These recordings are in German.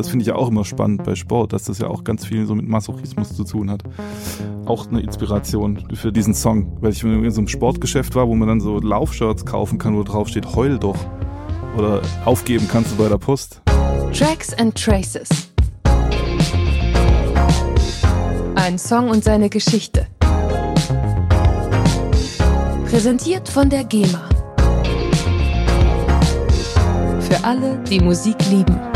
Das finde ich ja auch immer spannend bei Sport, dass das ja auch ganz viel so mit Masochismus zu tun hat. Auch eine Inspiration für diesen Song, weil ich in so einem Sportgeschäft war, wo man dann so Laufshirts kaufen kann, wo drauf steht, heul doch. Oder aufgeben kannst du bei der Post. Tracks and Traces. Ein Song und seine Geschichte. Präsentiert von der GEMA. Für alle, die Musik lieben.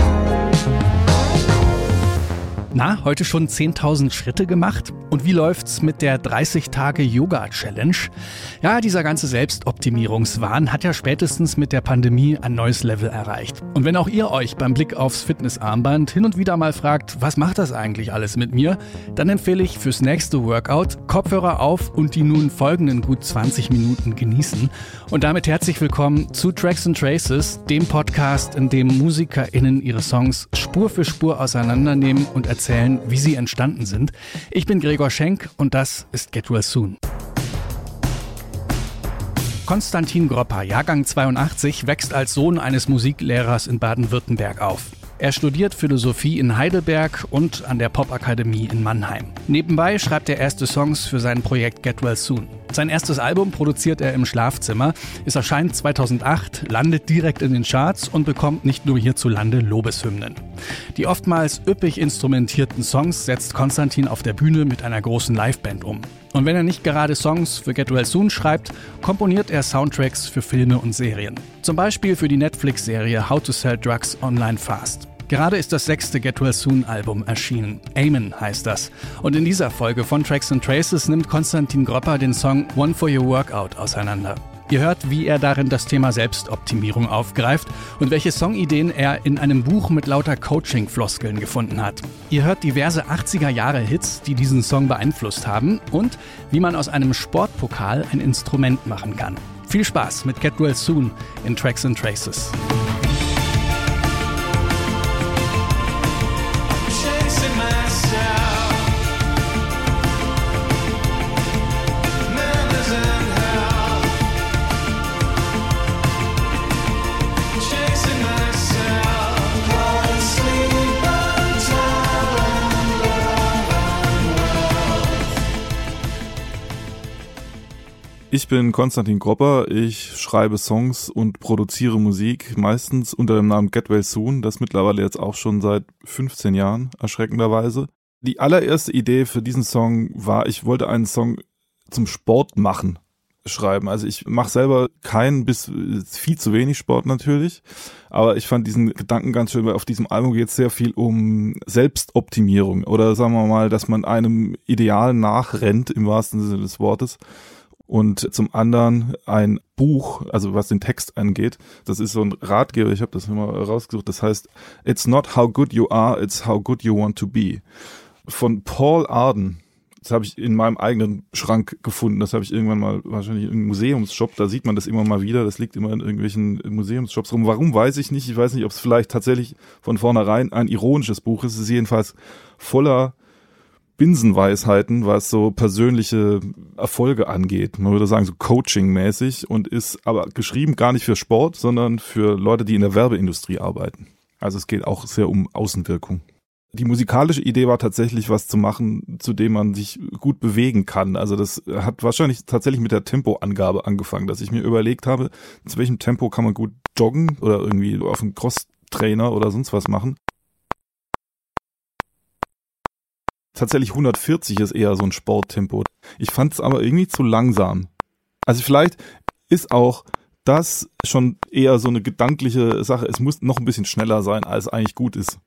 Na, heute schon 10.000 Schritte gemacht? Und wie läuft's mit der 30-Tage-Yoga-Challenge? Ja, dieser ganze Selbstoptimierungswahn hat ja spätestens mit der Pandemie ein neues Level erreicht. Und wenn auch ihr euch beim Blick aufs Fitnessarmband hin und wieder mal fragt, was macht das eigentlich alles mit mir, dann empfehle ich fürs nächste Workout Kopfhörer auf und die nun folgenden gut 20 Minuten genießen. Und damit herzlich willkommen zu Tracks and Traces, dem Podcast, in dem MusikerInnen ihre Songs Spur für Spur auseinandernehmen und erzählen, wie sie entstanden sind. Ich bin Gregor Schenk und das ist Get Well Soon. Konstantin Gropper, Jahrgang 82, wächst als Sohn eines Musiklehrers in Baden-Württemberg auf. Er studiert Philosophie in Heidelberg und an der Popakademie in Mannheim. Nebenbei schreibt er erste Songs für sein Projekt Get Well Soon. Sein erstes Album produziert er im Schlafzimmer. Es erscheint 2008, landet direkt in den Charts und bekommt nicht nur hierzulande Lobeshymnen. Die oftmals üppig instrumentierten Songs setzt Konstantin auf der Bühne mit einer großen Liveband um. Und wenn er nicht gerade Songs für Get Well Soon schreibt, komponiert er Soundtracks für Filme und Serien. Zum Beispiel für die Netflix-Serie How to Sell Drugs Online Fast. Gerade ist das sechste Get Well Soon Album erschienen. Amen heißt das. Und in dieser Folge von Tracks and Traces nimmt Konstantin Gropper den Song One for Your Workout auseinander. Ihr hört, wie er darin das Thema Selbstoptimierung aufgreift und welche Songideen er in einem Buch mit lauter Coaching-Floskeln gefunden hat. Ihr hört diverse 80er-Jahre-Hits, die diesen Song beeinflusst haben und wie man aus einem Sportpokal ein Instrument machen kann. Viel Spaß mit Get Well Soon in Tracks and Traces. Ich bin Konstantin Gropper, ich schreibe Songs und produziere Musik, meistens unter dem Namen Get Well Soon, das mittlerweile jetzt auch schon seit 15 Jahren, erschreckenderweise. Die allererste Idee für diesen Song war, ich wollte einen Song zum Sport machen schreiben. Also ich mache selber keinen bis viel zu wenig Sport natürlich, aber ich fand diesen Gedanken ganz schön, weil auf diesem Album geht es sehr viel um Selbstoptimierung oder sagen wir mal, dass man einem Ideal nachrennt im wahrsten Sinne des Wortes und zum anderen ein Buch, also was den Text angeht. Das ist so ein Ratgeber, ich habe das immer rausgesucht, das heißt It's not how good you are, it's how good you want to be. Von Paul Arden. Das habe ich in meinem eigenen Schrank gefunden. Das habe ich irgendwann mal wahrscheinlich in einem Museumsshop. Da sieht man das immer mal wieder. Das liegt immer in irgendwelchen Museumsshops rum. Warum weiß ich nicht. Ich weiß nicht, ob es vielleicht tatsächlich von vornherein ein ironisches Buch ist. Es ist jedenfalls voller Binsenweisheiten, was so persönliche Erfolge angeht. Man würde sagen, so Coaching-mäßig und ist aber geschrieben gar nicht für Sport, sondern für Leute, die in der Werbeindustrie arbeiten. Also es geht auch sehr um Außenwirkung. Die musikalische Idee war tatsächlich was zu machen, zu dem man sich gut bewegen kann. Also das hat wahrscheinlich tatsächlich mit der Tempoangabe angefangen, dass ich mir überlegt habe, zu welchem Tempo kann man gut joggen oder irgendwie auf einem Cross-Trainer oder sonst was machen. Tatsächlich 140 ist eher so ein Sporttempo. Ich fand es aber irgendwie zu langsam. Also vielleicht ist auch das schon eher so eine gedankliche Sache. Es muss noch ein bisschen schneller sein, als eigentlich gut ist.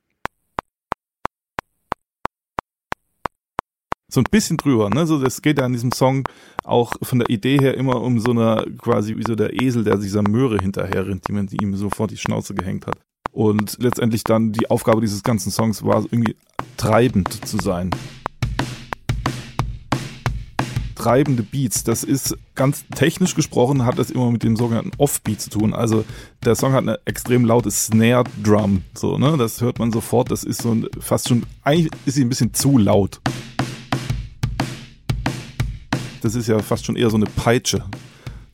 So ein bisschen drüber, ne? So, das geht ja in diesem Song auch von der Idee her immer um so eine, quasi wie so der Esel, der dieser Möhre hinterher rennt, die man ihm sofort die Schnauze gehängt hat. Und letztendlich dann die Aufgabe dieses ganzen Songs war irgendwie treibend zu sein. Treibende Beats, das ist ganz technisch gesprochen, hat das immer mit dem sogenannten Offbeat zu tun. Also der Song hat eine extrem laute Snare Drum, so, ne? Das hört man sofort, das ist so ein, fast schon, eigentlich ist sie ein bisschen zu laut. Das ist ja fast schon eher so eine Peitsche,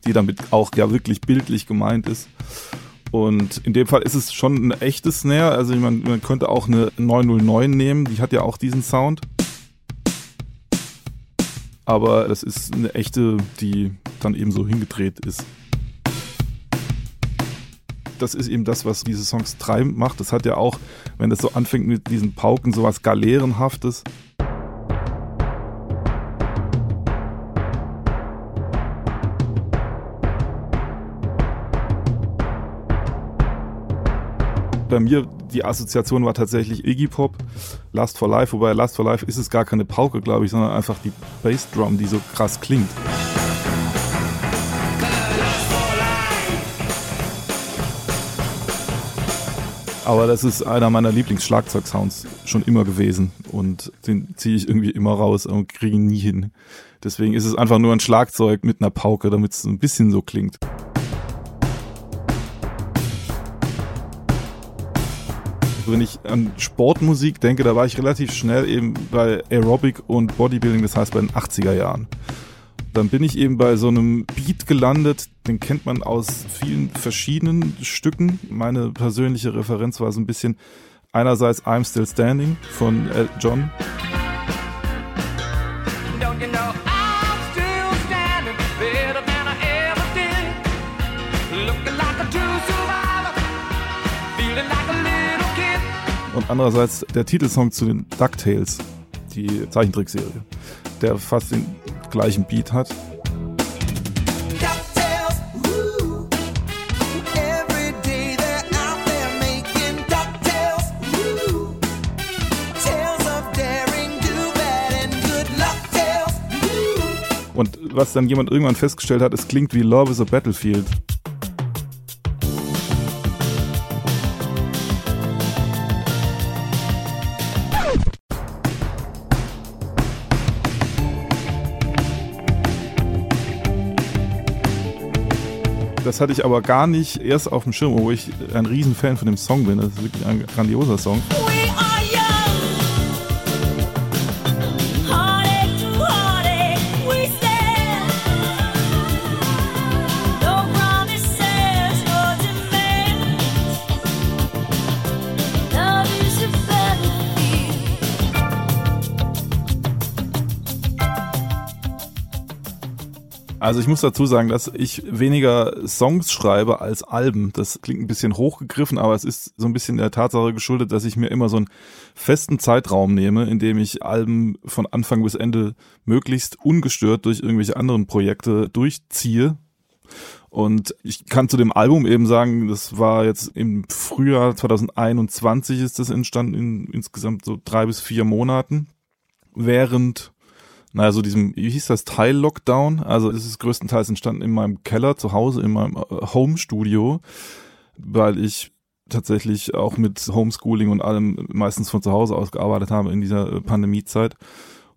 die damit auch ja wirklich bildlich gemeint ist. Und in dem Fall ist es schon ein echtes Snare. Also man, man könnte auch eine 909 nehmen, die hat ja auch diesen Sound. Aber das ist eine echte, die dann eben so hingedreht ist. Das ist eben das, was diese Songs treibend macht. Das hat ja auch, wenn das so anfängt mit diesen Pauken, sowas Galeerenhaftes. Bei mir die Assoziation war tatsächlich Iggy Pop, Last for Life, wobei Last for Life ist es gar keine Pauke, glaube ich, sondern einfach die Bassdrum, die so krass klingt. Aber das ist einer meiner Lieblingsschlagzeugsounds schon immer gewesen und den ziehe ich irgendwie immer raus und kriege ihn nie hin. Deswegen ist es einfach nur ein Schlagzeug mit einer Pauke, damit es ein bisschen so klingt. Wenn ich an Sportmusik denke, da war ich relativ schnell eben bei Aerobic und Bodybuilding, das heißt bei den 80er Jahren. Dann bin ich eben bei so einem Beat gelandet, den kennt man aus vielen verschiedenen Stücken. Meine persönliche Referenz war so ein bisschen einerseits I'm Still Standing von John. Und andererseits der Titelsong zu den DuckTales, die Zeichentrickserie, der fast den gleichen Beat hat. Und was dann jemand irgendwann festgestellt hat, es klingt wie Love is a Battlefield. Das hatte ich aber gar nicht erst auf dem Schirm, obwohl ich ein Riesenfan von dem Song bin. Das ist wirklich ein grandioser Song. Also ich muss dazu sagen, dass ich weniger Songs schreibe als Alben. Das klingt ein bisschen hochgegriffen, aber es ist so ein bisschen der Tatsache geschuldet, dass ich mir immer so einen festen Zeitraum nehme, in dem ich Alben von Anfang bis Ende möglichst ungestört durch irgendwelche anderen Projekte durchziehe. Und ich kann zu dem Album eben sagen, das war jetzt im Frühjahr 2021 ist das entstanden, in insgesamt so drei bis vier Monaten, während naja, so diesem, wie hieß das, Teil-Lockdown. Also es ist größtenteils entstanden in meinem Keller zu Hause, in meinem äh, Home-Studio, weil ich tatsächlich auch mit Homeschooling und allem meistens von zu Hause aus gearbeitet habe in dieser äh, Pandemiezeit.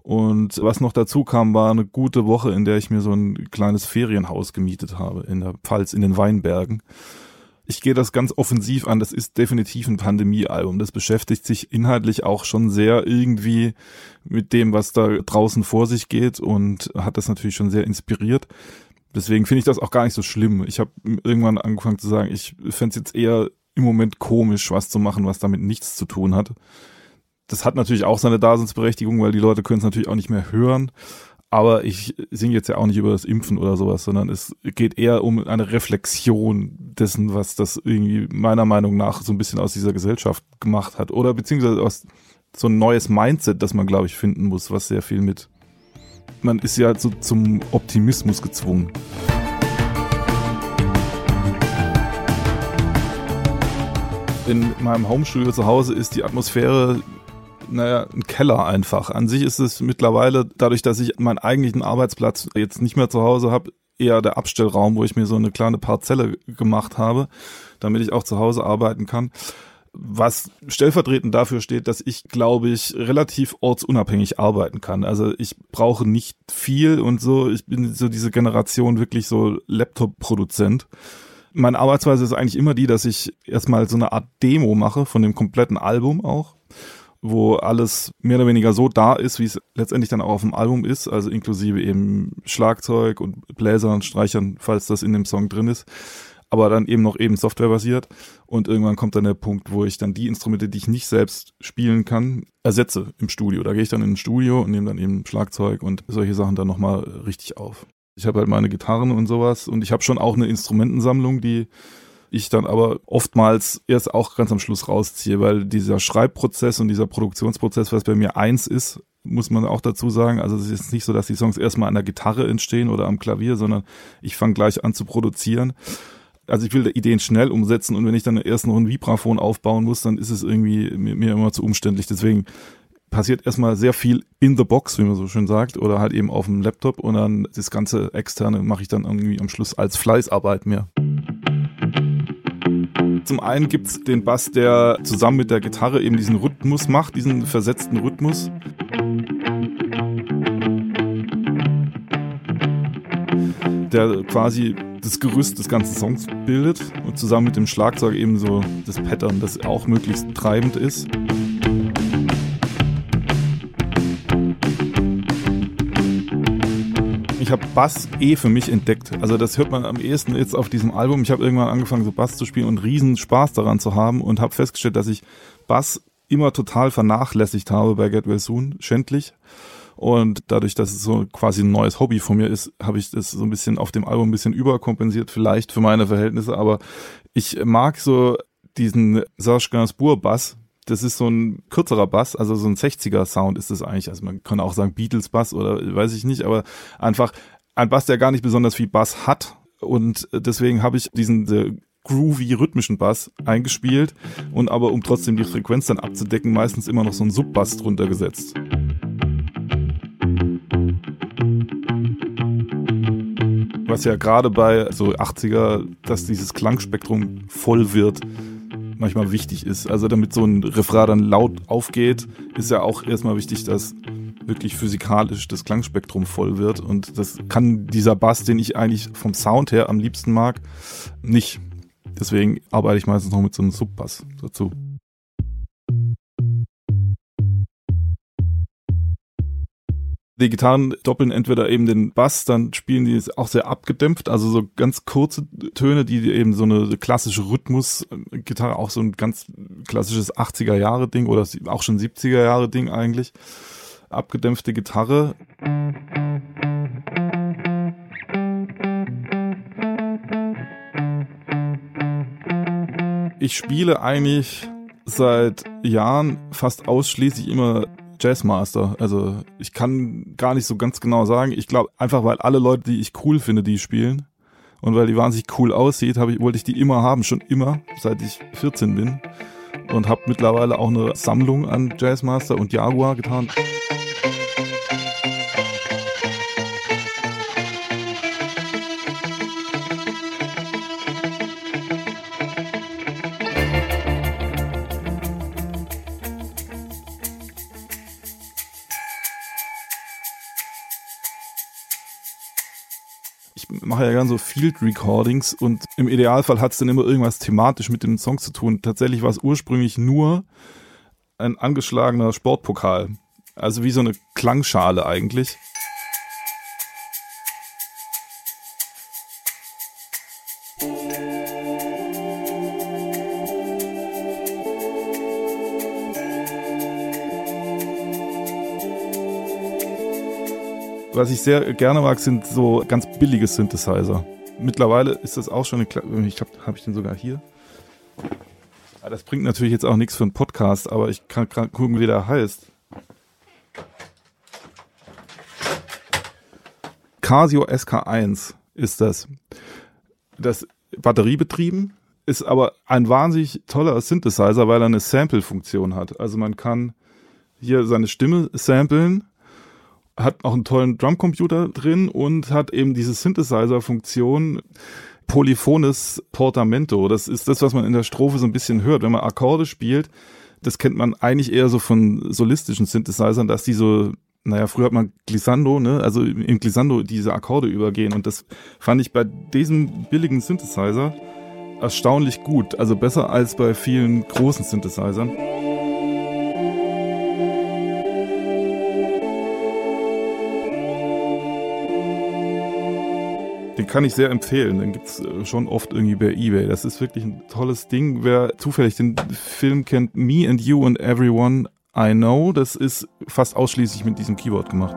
Und was noch dazu kam, war eine gute Woche, in der ich mir so ein kleines Ferienhaus gemietet habe in der Pfalz in den Weinbergen ich gehe das ganz offensiv an. Das ist definitiv ein Pandemiealbum. Das beschäftigt sich inhaltlich auch schon sehr irgendwie mit dem, was da draußen vor sich geht und hat das natürlich schon sehr inspiriert. Deswegen finde ich das auch gar nicht so schlimm. Ich habe irgendwann angefangen zu sagen, ich fände es jetzt eher im Moment komisch, was zu machen, was damit nichts zu tun hat. Das hat natürlich auch seine Daseinsberechtigung, weil die Leute können es natürlich auch nicht mehr hören. Aber ich singe jetzt ja auch nicht über das Impfen oder sowas, sondern es geht eher um eine Reflexion dessen, was das irgendwie meiner Meinung nach so ein bisschen aus dieser Gesellschaft gemacht hat. Oder beziehungsweise aus so ein neues Mindset, das man, glaube ich, finden muss, was sehr viel mit. Man ist ja so zum Optimismus gezwungen. In meinem Homestudio zu Hause ist die Atmosphäre naja, ein Keller einfach. An sich ist es mittlerweile, dadurch, dass ich meinen eigentlichen Arbeitsplatz jetzt nicht mehr zu Hause habe, eher der Abstellraum, wo ich mir so eine kleine Parzelle gemacht habe, damit ich auch zu Hause arbeiten kann. Was stellvertretend dafür steht, dass ich, glaube ich, relativ ortsunabhängig arbeiten kann. Also ich brauche nicht viel und so. Ich bin so diese Generation wirklich so Laptop-Produzent. Meine Arbeitsweise ist eigentlich immer die, dass ich erstmal so eine Art Demo mache von dem kompletten Album auch wo alles mehr oder weniger so da ist, wie es letztendlich dann auch auf dem Album ist, also inklusive eben Schlagzeug und Bläsern und Streichern, falls das in dem Song drin ist. aber dann eben noch eben softwarebasiert. Und irgendwann kommt dann der Punkt, wo ich dann die Instrumente, die ich nicht selbst spielen kann, ersetze im Studio. Da gehe ich dann in ein Studio und nehme dann eben Schlagzeug und solche Sachen dann nochmal richtig auf. Ich habe halt meine Gitarren und sowas und ich habe schon auch eine Instrumentensammlung, die ich dann aber oftmals erst auch ganz am Schluss rausziehe, weil dieser Schreibprozess und dieser Produktionsprozess, was bei mir eins ist, muss man auch dazu sagen. Also es ist nicht so, dass die Songs erstmal an der Gitarre entstehen oder am Klavier, sondern ich fange gleich an zu produzieren. Also ich will Ideen schnell umsetzen und wenn ich dann erst noch ein Vibraphon aufbauen muss, dann ist es irgendwie mir immer zu umständlich. Deswegen passiert erstmal sehr viel in the box, wie man so schön sagt, oder halt eben auf dem Laptop und dann das ganze externe mache ich dann irgendwie am Schluss als Fleißarbeit mehr. Zum einen gibt's den Bass, der zusammen mit der Gitarre eben diesen Rhythmus macht, diesen versetzten Rhythmus. Der quasi das Gerüst des ganzen Songs bildet und zusammen mit dem Schlagzeug eben so das Pattern, das auch möglichst treibend ist. Ich habe Bass eh für mich entdeckt. Also das hört man am ehesten jetzt auf diesem Album. Ich habe irgendwann angefangen, so Bass zu spielen und riesen Spaß daran zu haben und habe festgestellt, dass ich Bass immer total vernachlässigt habe bei Get Well Soon, schändlich. Und dadurch, dass es so quasi ein neues Hobby von mir ist, habe ich das so ein bisschen auf dem Album ein bisschen überkompensiert, vielleicht für meine Verhältnisse. Aber ich mag so diesen Serge Gainsbourg Bass, das ist so ein kürzerer Bass, also so ein 60er Sound ist es eigentlich. Also man kann auch sagen Beatles Bass oder weiß ich nicht, aber einfach ein Bass, der gar nicht besonders viel Bass hat. Und deswegen habe ich diesen groovy rhythmischen Bass eingespielt und aber um trotzdem die Frequenz dann abzudecken, meistens immer noch so einen Subbass drunter gesetzt. Was ja gerade bei so 80er, dass dieses Klangspektrum voll wird, manchmal wichtig ist. Also damit so ein Refrain dann laut aufgeht, ist ja auch erstmal wichtig, dass wirklich physikalisch das Klangspektrum voll wird. Und das kann dieser Bass, den ich eigentlich vom Sound her am liebsten mag, nicht. Deswegen arbeite ich meistens noch mit so einem Subbass dazu. Die Gitarren doppeln entweder eben den Bass, dann spielen die auch sehr abgedämpft, also so ganz kurze Töne, die eben so eine klassische Rhythmus-Gitarre, auch so ein ganz klassisches 80er Jahre Ding oder auch schon 70er Jahre Ding eigentlich. Abgedämpfte Gitarre. Ich spiele eigentlich seit Jahren fast ausschließlich immer Jazzmaster. Also ich kann gar nicht so ganz genau sagen. Ich glaube einfach, weil alle Leute, die ich cool finde, die spielen und weil die wahnsinnig cool aussieht, ich wollte ich die immer haben, schon immer, seit ich 14 bin und habe mittlerweile auch eine Sammlung an Jazzmaster und Jaguar getan. Mache ja gern so Field Recordings und im Idealfall hat es dann immer irgendwas thematisch mit dem Song zu tun. Tatsächlich war es ursprünglich nur ein angeschlagener Sportpokal. Also wie so eine Klangschale eigentlich. Was ich sehr gerne mag, sind so ganz billige Synthesizer. Mittlerweile ist das auch schon eine, ich habe hab ich den sogar hier. Ah, das bringt natürlich jetzt auch nichts für einen Podcast, aber ich kann gerade gucken, wie der heißt. Casio SK1 ist das. Das batteriebetrieben ist aber ein wahnsinnig toller Synthesizer, weil er eine Sample-Funktion hat. Also man kann hier seine Stimme samplen hat auch einen tollen Drumcomputer drin und hat eben diese Synthesizer-Funktion polyphones Portamento. Das ist das, was man in der Strophe so ein bisschen hört. Wenn man Akkorde spielt, das kennt man eigentlich eher so von solistischen Synthesizern, dass die so, naja, früher hat man Glissando, ne, also im Glissando diese Akkorde übergehen und das fand ich bei diesem billigen Synthesizer erstaunlich gut, also besser als bei vielen großen Synthesizern. Kann ich sehr empfehlen. Den gibt's äh, schon oft irgendwie bei Ebay. Das ist wirklich ein tolles Ding. Wer zufällig den Film kennt, Me and You and Everyone I Know, das ist fast ausschließlich mit diesem Keyboard gemacht.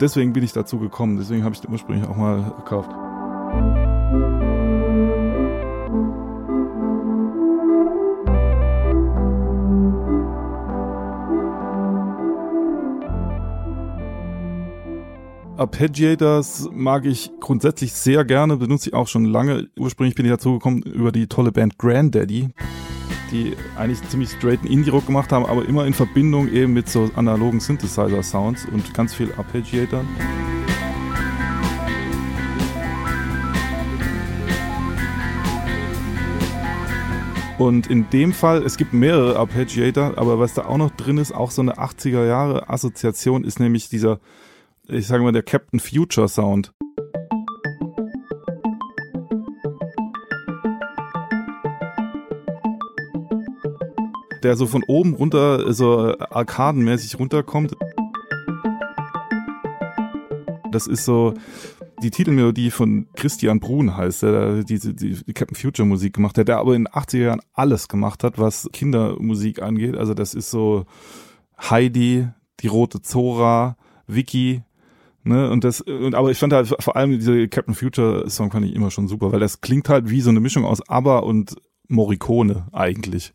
Deswegen bin ich dazu gekommen. Deswegen habe ich den ursprünglich auch mal gekauft. Arpeggiators mag ich grundsätzlich sehr gerne, benutze ich auch schon lange. Ursprünglich bin ich dazu gekommen über die tolle Band Granddaddy, die eigentlich ziemlich straighten Indie-Rock gemacht haben, aber immer in Verbindung eben mit so analogen Synthesizer-Sounds und ganz viel Arpeggiator. Und in dem Fall, es gibt mehrere Arpeggiator, aber was da auch noch drin ist, auch so eine 80er Jahre Assoziation, ist nämlich dieser ich sage mal, der Captain Future Sound. Der so von oben runter, so arkadenmäßig runterkommt. Das ist so die Titelmelodie von Christian Brun heißt, der diese die, die Captain Future Musik gemacht hat, der aber in den 80er Jahren alles gemacht hat, was Kindermusik angeht. Also das ist so Heidi, die rote Zora, Vicky, Ne, und das, und, aber ich fand halt vor allem diese Captain Future Song fand ich immer schon super, weil das klingt halt wie so eine Mischung aus ABBA und Morricone eigentlich.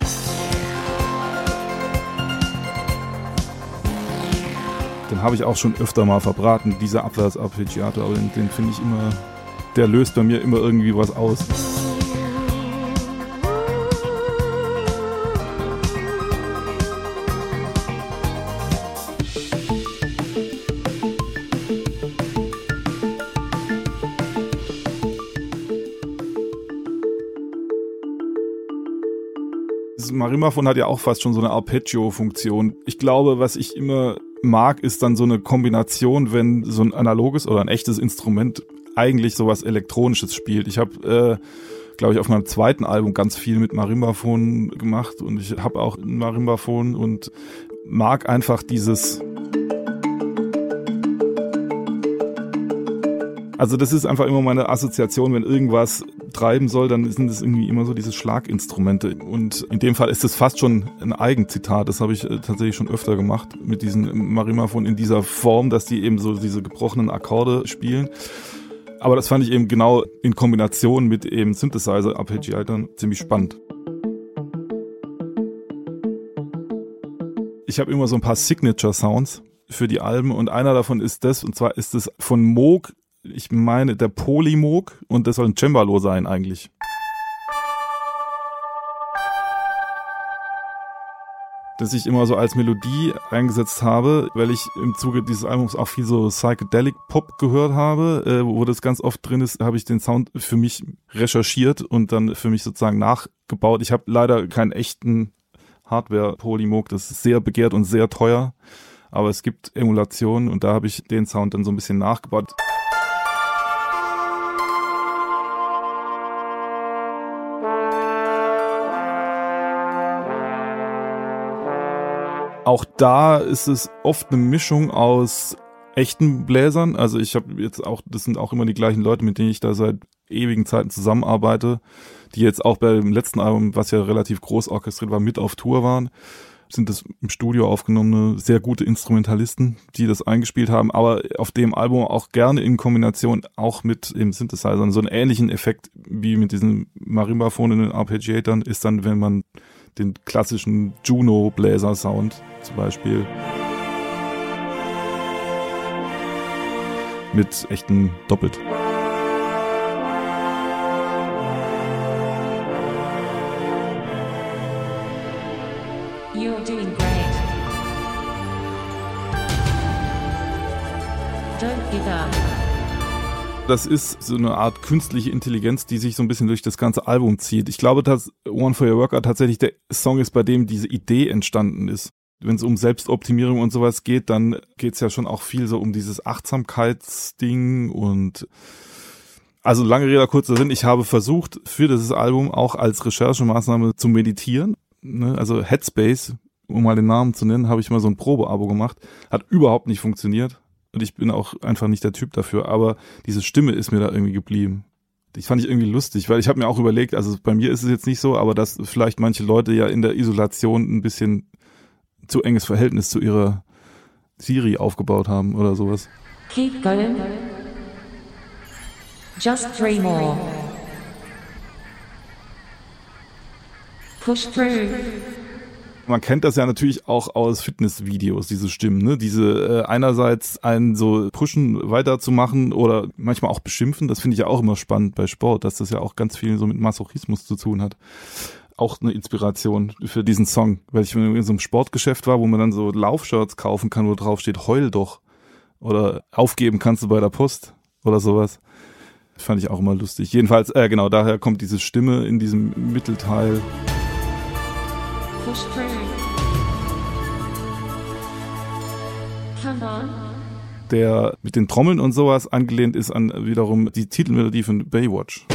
Den habe ich auch schon öfter mal verbraten, dieser Abwärts-Arpeggiator, aber den, den finde ich immer, der löst bei mir immer irgendwie was aus. Marimafon hat ja auch fast schon so eine Arpeggio-Funktion. Ich glaube, was ich immer mag, ist dann so eine Kombination, wenn so ein analoges oder ein echtes Instrument eigentlich sowas Elektronisches spielt. Ich habe, äh, glaube ich, auf meinem zweiten Album ganz viel mit Marimbafon gemacht und ich habe auch ein Marimbafon und mag einfach dieses Also das ist einfach immer meine Assoziation, wenn irgendwas treiben soll, dann sind es irgendwie immer so diese Schlaginstrumente. Und in dem Fall ist es fast schon ein Eigenzitat. Das habe ich äh, tatsächlich schon öfter gemacht mit diesen Marimafon in dieser Form, dass die eben so diese gebrochenen Akkorde spielen. Aber das fand ich eben genau in Kombination mit eben Synthesizer-Arpeggiatern ziemlich spannend. Ich habe immer so ein paar Signature-Sounds für die Alben und einer davon ist das, und zwar ist es von Moog ich meine, der Polymog und das soll ein Cembalo sein eigentlich. das ich immer so als Melodie eingesetzt habe, weil ich im Zuge dieses Albums auch viel so Psychedelic Pop gehört habe, äh, wo das ganz oft drin ist, habe ich den Sound für mich recherchiert und dann für mich sozusagen nachgebaut. Ich habe leider keinen echten Hardware Polymog, das ist sehr begehrt und sehr teuer, aber es gibt Emulationen und da habe ich den Sound dann so ein bisschen nachgebaut. Auch da ist es oft eine Mischung aus echten Bläsern. Also ich habe jetzt auch, das sind auch immer die gleichen Leute, mit denen ich da seit ewigen Zeiten zusammenarbeite, die jetzt auch beim letzten Album, was ja relativ groß orchestriert war, mit auf Tour waren. Sind das im Studio aufgenommene, sehr gute Instrumentalisten, die das eingespielt haben, aber auf dem Album auch gerne in Kombination auch mit dem Synthesizern. So einen ähnlichen Effekt wie mit diesen Marimbaphon in den Arpeggiatern ist dann, wenn man den klassischen Juno-Bläser-Sound zum Beispiel. Mit echten Doppelt. Das ist so eine Art künstliche Intelligenz, die sich so ein bisschen durch das ganze Album zieht. Ich glaube, dass One for Your Worker tatsächlich der Song ist, bei dem diese Idee entstanden ist. Wenn es um Selbstoptimierung und sowas geht, dann geht es ja schon auch viel so um dieses Achtsamkeitsding und also lange Rede, kurzer Sinn. Ich habe versucht, für dieses Album auch als Recherchemaßnahme zu meditieren. Ne? Also Headspace, um mal den Namen zu nennen, habe ich mal so ein Probeabo gemacht. Hat überhaupt nicht funktioniert und ich bin auch einfach nicht der Typ dafür, aber diese Stimme ist mir da irgendwie geblieben. Die fand ich irgendwie lustig, weil ich habe mir auch überlegt, also bei mir ist es jetzt nicht so, aber dass vielleicht manche Leute ja in der Isolation ein bisschen zu enges Verhältnis zu ihrer Siri aufgebaut haben oder sowas. Keep going. Just three more. Push through. Man kennt das ja natürlich auch aus Fitnessvideos, diese Stimmen, ne? Diese äh, einerseits einen so pushen weiterzumachen oder manchmal auch beschimpfen. Das finde ich ja auch immer spannend bei Sport, dass das ja auch ganz viel so mit Masochismus zu tun hat auch eine Inspiration für diesen Song, weil ich in so einem Sportgeschäft war, wo man dann so Laufshirts kaufen kann, wo drauf steht, heul doch. Oder aufgeben kannst du bei der Post oder sowas. Fand ich auch immer lustig. Jedenfalls, äh, genau, daher kommt diese Stimme in diesem Mittelteil. Der mit den Trommeln und sowas angelehnt ist an wiederum die Titelmelodie von Baywatch.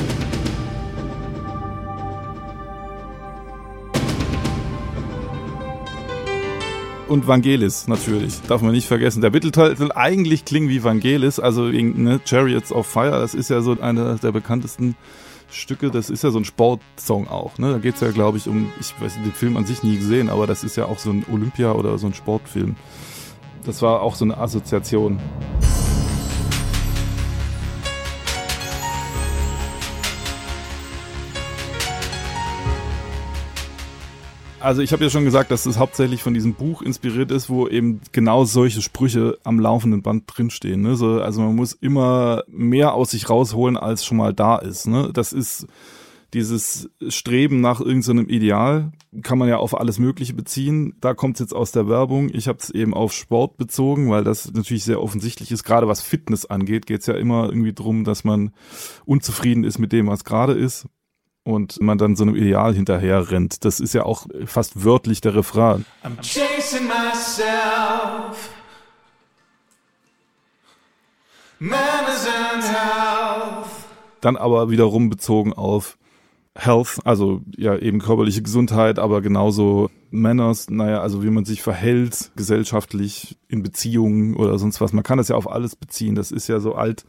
und Vangelis natürlich, darf man nicht vergessen. Der Mittelteil soll eigentlich klingen wie Vangelis, also wegen ne, Chariots of Fire, das ist ja so einer der bekanntesten Stücke, das ist ja so ein Sportsong auch. Ne? Da geht es ja, glaube ich, um, ich weiß den Film an sich nie gesehen, aber das ist ja auch so ein Olympia- oder so ein Sportfilm. Das war auch so eine Assoziation. Also ich habe ja schon gesagt, dass es hauptsächlich von diesem Buch inspiriert ist, wo eben genau solche Sprüche am laufenden Band drinstehen. Ne? So, also man muss immer mehr aus sich rausholen, als schon mal da ist. Ne? Das ist dieses Streben nach irgendeinem Ideal, kann man ja auf alles Mögliche beziehen. Da kommt es jetzt aus der Werbung. Ich habe es eben auf Sport bezogen, weil das natürlich sehr offensichtlich ist. Gerade was Fitness angeht, geht es ja immer irgendwie drum, dass man unzufrieden ist mit dem, was gerade ist und man dann so einem Ideal hinterher rennt. Das ist ja auch fast wörtlich der Refrain. I'm chasing myself. Manners and health. Dann aber wiederum bezogen auf Health, also ja eben körperliche Gesundheit, aber genauso Manners, naja, also wie man sich verhält, gesellschaftlich, in Beziehungen oder sonst was. Man kann das ja auf alles beziehen. Das ist ja so alt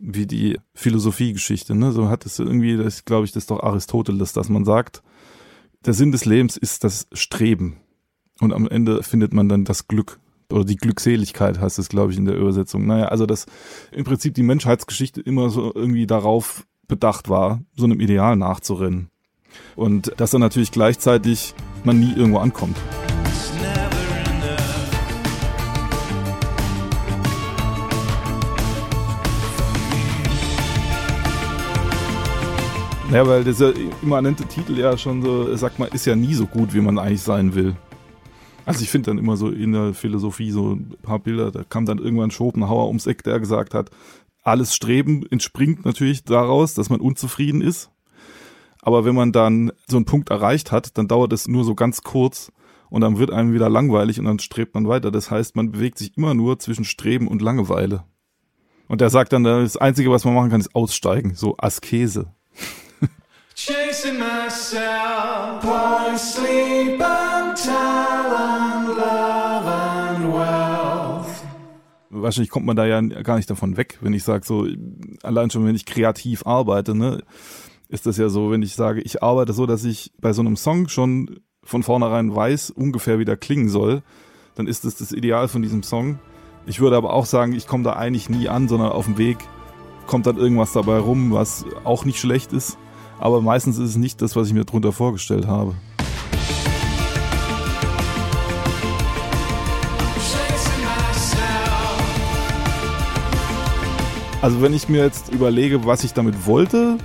wie die Philosophiegeschichte. Ne? So hat es irgendwie, das glaube ich, das ist doch Aristoteles, dass man sagt, der Sinn des Lebens ist das Streben. Und am Ende findet man dann das Glück oder die Glückseligkeit heißt es, glaube ich, in der Übersetzung. Naja, also dass im Prinzip die Menschheitsgeschichte immer so irgendwie darauf bedacht war, so einem Ideal nachzurennen. Und dass dann natürlich gleichzeitig man nie irgendwo ankommt. Ja, weil dieser immanente Titel ja schon so, sag mal, ist ja nie so gut, wie man eigentlich sein will. Also ich finde dann immer so in der Philosophie so ein paar Bilder, da kam dann irgendwann Schopenhauer ums Eck, der gesagt hat, alles Streben entspringt natürlich daraus, dass man unzufrieden ist. Aber wenn man dann so einen Punkt erreicht hat, dann dauert es nur so ganz kurz und dann wird einem wieder langweilig und dann strebt man weiter. Das heißt, man bewegt sich immer nur zwischen Streben und Langeweile. Und er sagt dann, das Einzige, was man machen kann, ist aussteigen, so Askese. Chasing myself, pouring sleep and talent, love and wealth. Wahrscheinlich kommt man da ja gar nicht davon weg, wenn ich sage, so, allein schon, wenn ich kreativ arbeite, ne, ist das ja so, wenn ich sage, ich arbeite so, dass ich bei so einem Song schon von vornherein weiß, ungefähr wie der klingen soll, dann ist das das Ideal von diesem Song. Ich würde aber auch sagen, ich komme da eigentlich nie an, sondern auf dem Weg kommt dann irgendwas dabei rum, was auch nicht schlecht ist aber meistens ist es nicht das, was ich mir darunter vorgestellt habe. Also wenn ich mir jetzt überlege, was ich damit wollte,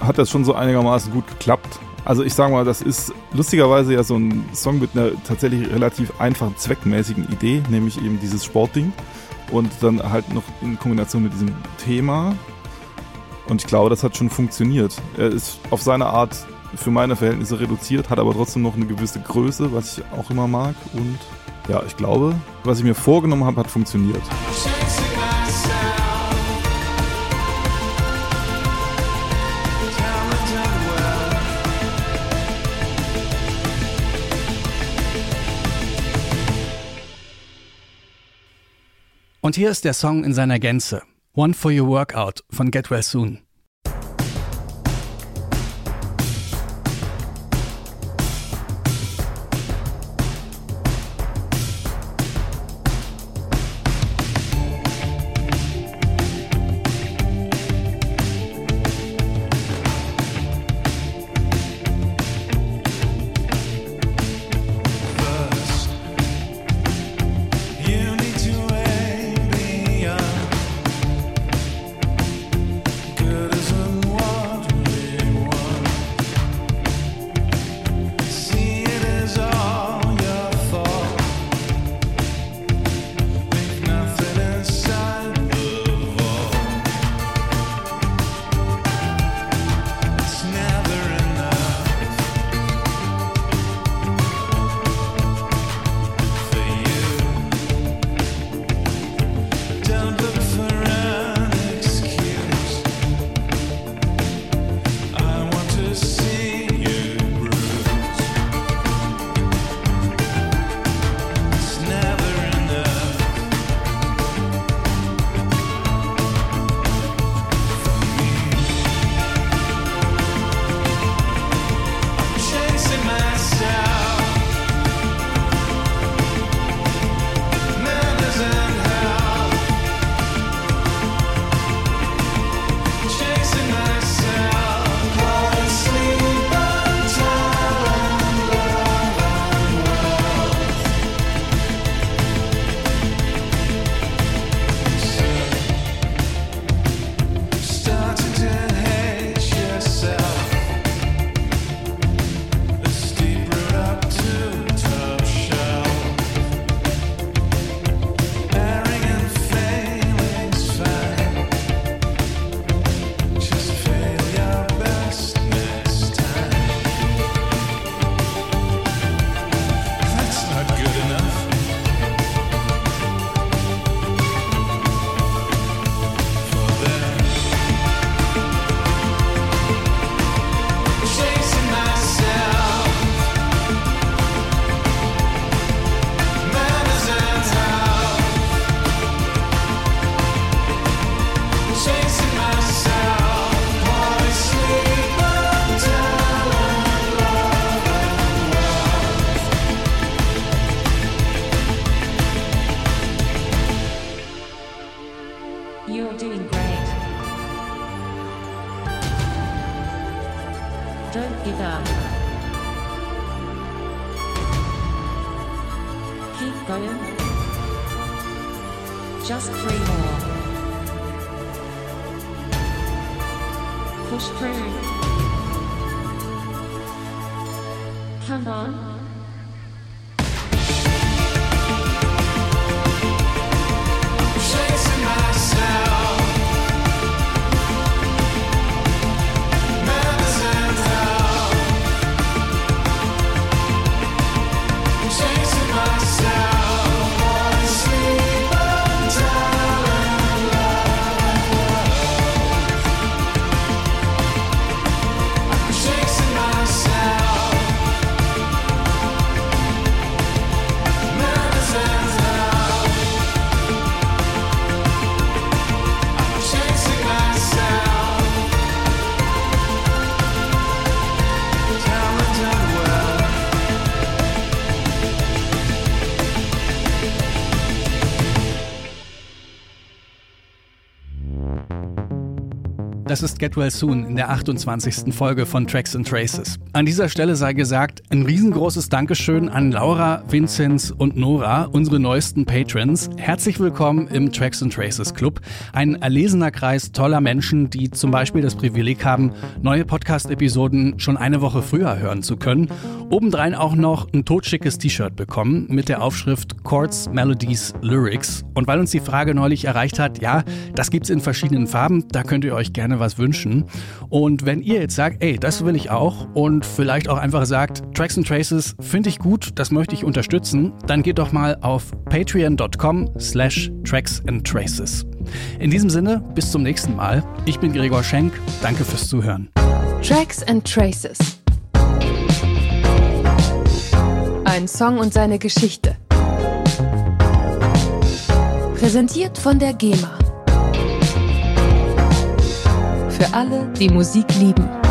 hat das schon so einigermaßen gut geklappt. Also ich sage mal, das ist lustigerweise ja so ein Song mit einer tatsächlich relativ einfachen, zweckmäßigen Idee, nämlich eben dieses Sportding. Und dann halt noch in Kombination mit diesem Thema und ich glaube, das hat schon funktioniert. Er ist auf seine Art für meine Verhältnisse reduziert, hat aber trotzdem noch eine gewisse Größe, was ich auch immer mag. Und ja, ich glaube, was ich mir vorgenommen habe, hat funktioniert. Und hier ist der Song in seiner Gänze. One for Your Workout von Get Well Soon. Get Well Soon in der 28. Folge von Tracks and Traces. An dieser Stelle sei gesagt, ein riesengroßes Dankeschön an Laura, Vinzenz und Nora, unsere neuesten Patrons. Herzlich willkommen im Tracks and Traces Club. Ein erlesener Kreis toller Menschen, die zum Beispiel das Privileg haben, neue Podcast-Episoden schon eine Woche früher hören zu können. Obendrein auch noch ein totschickes T-Shirt bekommen mit der Aufschrift Chords, Melodies, Lyrics. Und weil uns die Frage neulich erreicht hat, ja, das gibt's in verschiedenen Farben, da könnt ihr euch gerne was wünschen. Und wenn ihr jetzt sagt, ey, das will ich auch und vielleicht auch einfach sagt, Tracks and Traces finde ich gut, das möchte ich unterstützen, dann geht doch mal auf patreon.com slash tracks and traces. In diesem Sinne, bis zum nächsten Mal. Ich bin Gregor Schenk. Danke fürs Zuhören. Tracks and Traces. Ein Song und seine Geschichte. Präsentiert von der GEMA. Für alle, die Musik lieben.